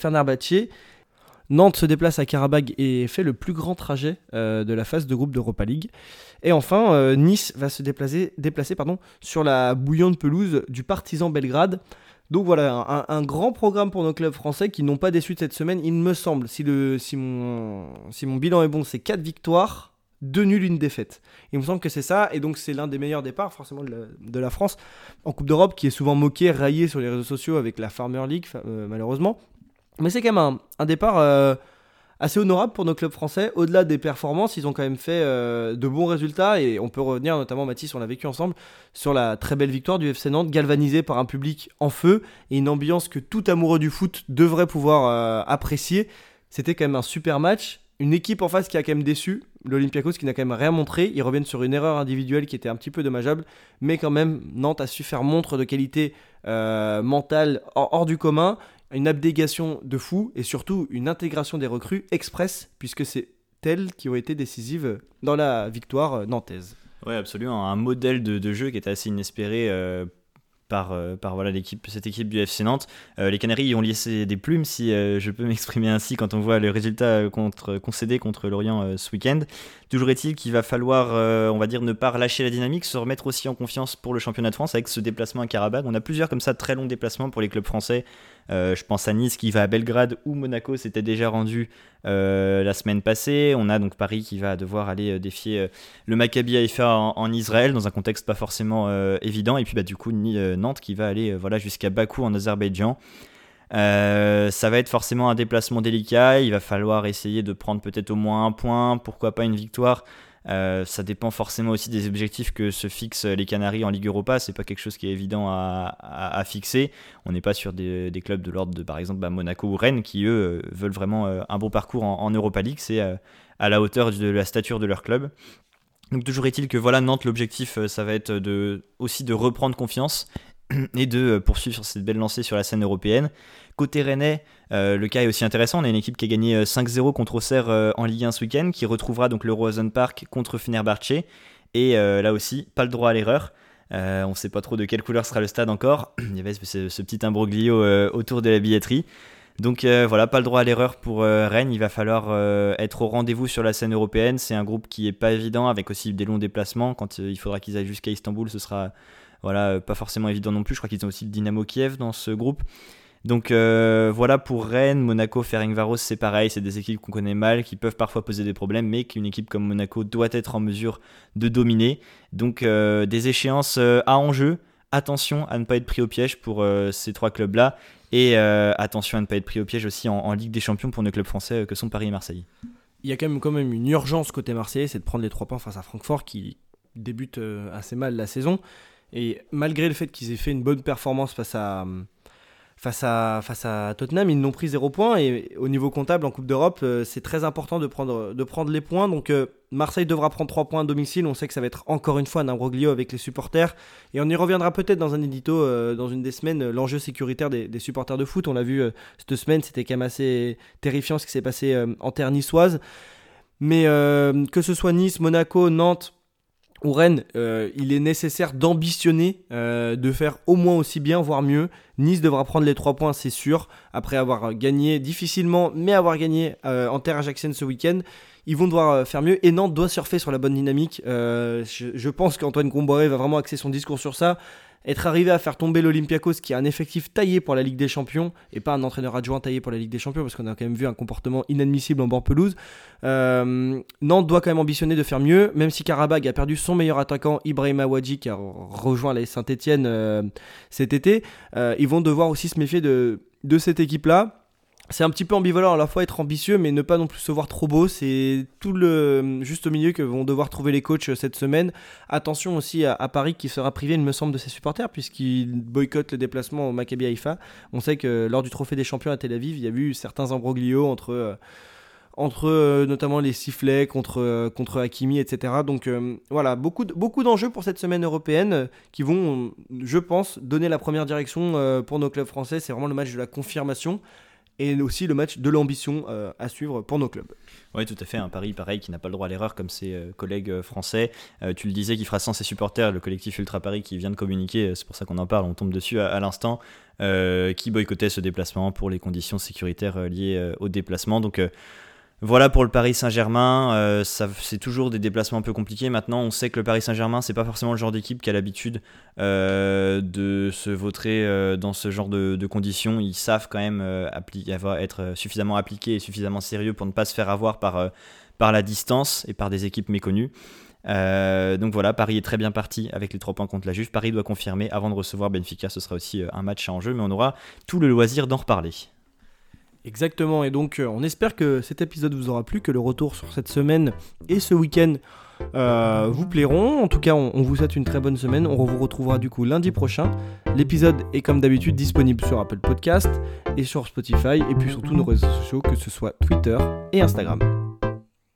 Nantes se déplace à Karabag et fait le plus grand trajet euh, de la phase de groupe d'Europa League. Et enfin, euh, Nice va se déplacer, déplacer pardon, sur la bouillante pelouse du Partizan Belgrade. Donc voilà, un, grand programme pour nos clubs français qui n'ont pas déçu cette semaine, il me semble. Si, le, si, mon, si mon bilan est bon, c'est 4 victoires, 2 nuls, une défaite. Il me semble que c'est ça, et donc c'est l'un des meilleurs départs forcément de la, France en Coupe d'Europe, qui est souvent moqué, raillé sur les réseaux sociaux avec la Farmer League, euh, malheureusement. Mais c'est quand même un, départ euh, assez honorable pour nos clubs français. Au-delà des performances, ils ont quand même fait euh, de bons résultats et on peut revenir notamment, Mathis, on l'a vécu ensemble, sur la très belle victoire du FC Nantes, galvanisée par un public en feu et une ambiance que tout amoureux du foot devrait pouvoir apprécier. C'était quand même un super match. Une équipe en face qui a quand même déçu, l'Olympiakos qui n'a quand même rien montré. Ils reviennent sur une erreur individuelle qui était un petit peu dommageable, mais quand même, Nantes a su faire montre de qualité euh, mentale hors du commun une abdégation de fou et surtout une intégration des recrues express, puisque c'est elles qui ont été décisives dans la victoire nantaise. Oui, absolument. Un modèle de, jeu qui était assez inespéré euh, par, euh, par voilà, l'équipe, cette équipe du FC Nantes. Euh, les Canaries ont lié des plumes, si je peux <laughs> m'exprimer ainsi, quand on voit le résultat concédé contre Lorient ce week-end. Toujours est-il qu'il va falloir, on va dire, ne pas relâcher la dynamique, se remettre aussi en confiance pour le championnat de France avec ce déplacement à Karabakh. On a plusieurs comme ça très longs déplacements pour les clubs français. Euh, je pense à Nice qui va à Belgrade ou Monaco s'était déjà rendu euh, la semaine passée. On a donc Paris qui va devoir aller euh, défier le Maccabi Haïfa en, en, Israël dans un contexte pas forcément évident. Et puis bah, du coup Nantes qui va aller voilà, jusqu'à Bakou en Azerbaïdjan. ça va être forcément un déplacement délicat. Il va falloir essayer de prendre peut-être au moins un point, pourquoi pas une victoire. Euh, ça dépend forcément aussi des objectifs que se fixent les Canaries en Ligue Europa. C'est pas quelque chose qui est évident à, fixer. On n'est pas sur des, clubs de l'ordre de par exemple bah, Monaco ou Rennes qui eux veulent vraiment euh, un bon parcours en, Europa League. C'est euh, à la hauteur de la stature de leur club. Donc toujours est-il que voilà Nantes l'objectif ça va être de, aussi de reprendre confiance et de poursuivre sur cette belle lancée sur la scène européenne. Côté Rennais, euh, le cas est aussi intéressant. On a une équipe qui a gagné 5-0 euh, contre Auxerre euh, en Ligue 1 ce week-end, qui retrouvera donc le Rosen Park contre Fenerbahce. Et là aussi, pas le droit à l'erreur. on ne sait pas trop de quelle couleur sera le stade encore. <clears throat> Il y avait ce, petit imbroglio autour de la billetterie. Donc voilà, pas le droit à l'erreur pour Rennes. Il va falloir être au rendez-vous sur la scène européenne. C'est un groupe qui est pas évident, avec aussi des longs déplacements. Quand il faudra qu'ils aillent jusqu'à Istanbul, ce sera voilà, pas forcément évident non plus. Je crois qu'ils ont aussi le Dynamo Kiev dans ce groupe. Donc euh, voilà pour Rennes, Monaco, Ferencvaros, c'est pareil, c'est des équipes qu'on connaît mal, qui peuvent parfois poser des problèmes, mais qu'une équipe comme Monaco doit être en mesure de dominer. Donc euh, des échéances euh, à enjeu. Attention à ne pas être pris au piège pour ces trois clubs-là. Et attention à ne pas être pris au piège aussi en, Ligue des Champions pour nos clubs français que sont Paris et Marseille. Il y a quand même, quand même une urgence côté Marseillais, c'est de prendre les trois points face à Francfort qui débute assez mal la saison. Et malgré le fait qu'ils aient fait une bonne performance face à, face à, face à Tottenham, ils n'ont pris 0 points et au niveau comptable en Coupe d'Europe, euh, c'est très important de prendre, de prendre les points. Donc euh, Marseille devra prendre 3 points à domicile. On sait que ça va être encore une fois un imbroglio avec les supporters et on y reviendra peut-être dans un édito euh, dans une des semaines. L'enjeu sécuritaire des, des, supporters de foot, on l'a vu cette semaine, c'était quand même assez terrifiant ce qui s'est passé en terre niçoise. Mais que ce soit Nice, Monaco, Nantes, ou Rennes, euh, il est nécessaire d'ambitionner, euh, de faire au moins aussi bien, voire mieux. Nice devra prendre les trois points, c'est sûr, après avoir gagné difficilement, mais avoir gagné euh, en terre ajaxienne ce week-end. Ils vont devoir faire mieux et Nantes doit surfer sur la bonne dynamique. Je, je, pense qu'Antoine Comboiré va vraiment axer son discours sur ça être arrivé à faire tomber l'Olympiakos qui a un effectif taillé pour la Ligue des Champions et pas un entraîneur adjoint taillé pour la Ligue des Champions parce qu'on a quand même vu un comportement inadmissible en bord pelouse. Euh, Nantes doit quand même ambitionner de faire mieux, même si Karabag a perdu son meilleur attaquant Ibrahim Awadji qui a rejoint la Saint-Etienne euh, cet été. Euh, ils vont devoir aussi se méfier de, de cette équipe-là c'est un petit peu ambivalent à la fois être ambitieux mais ne pas non plus se voir trop beau. C'est tout le juste au milieu que vont devoir trouver les coachs cette semaine. Attention aussi à, Paris qui sera privé, il me semble, de ses supporters puisqu'il boycotte le déplacement au Maccabi Haïfa. On sait que lors du Trophée des Champions à Tel Aviv, il y a eu certains embroglios entre, euh, entre euh, notamment les sifflets contre, euh, contre Hakimi, etc. Donc voilà, beaucoup, beaucoup d'enjeux pour cette semaine européenne qui vont, je pense, donner la première direction pour nos clubs français. C'est vraiment le match de la confirmation et aussi le match de l'ambition euh, à suivre pour nos clubs. Oui, tout à fait. Un Paris, pareil, qui n'a pas le droit à l'erreur comme ses euh, collègues euh, français. tu le disais, qui fera sans ses supporters, le collectif Ultra Paris qui vient de communiquer, c'est pour ça qu'on en parle, on tombe dessus à, l'instant, qui boycottait ce déplacement pour les conditions sécuritaires liées au déplacement. Donc Voilà pour le Paris Saint-Germain, euh, c'est toujours des déplacements un peu compliqués. Maintenant, on sait que le Paris Saint-Germain, c'est pas forcément le genre d'équipe qui a l'habitude euh, de se vautrer euh, dans ce genre de, conditions. Ils savent quand même avoir- être suffisamment appliqués et suffisamment sérieux pour ne pas se faire avoir par, par la distance et par des équipes méconnues. Donc voilà, Paris est très bien parti avec les trois points contre la Juve. Paris doit confirmer avant de recevoir Benfica. Ce sera aussi un match en jeu, mais on aura tout le loisir d'en reparler. Exactement, et donc euh, on espère que cet épisode vous aura plu, que le retour sur cette semaine et ce week-end euh, vous plairont. En tout cas, on, on vous souhaite une très bonne semaine. On vous retrouvera du coup lundi prochain. L'épisode est comme d'habitude disponible sur Apple Podcast et sur Spotify, et puis surtout nos réseaux sociaux, que ce soit Twitter et Instagram.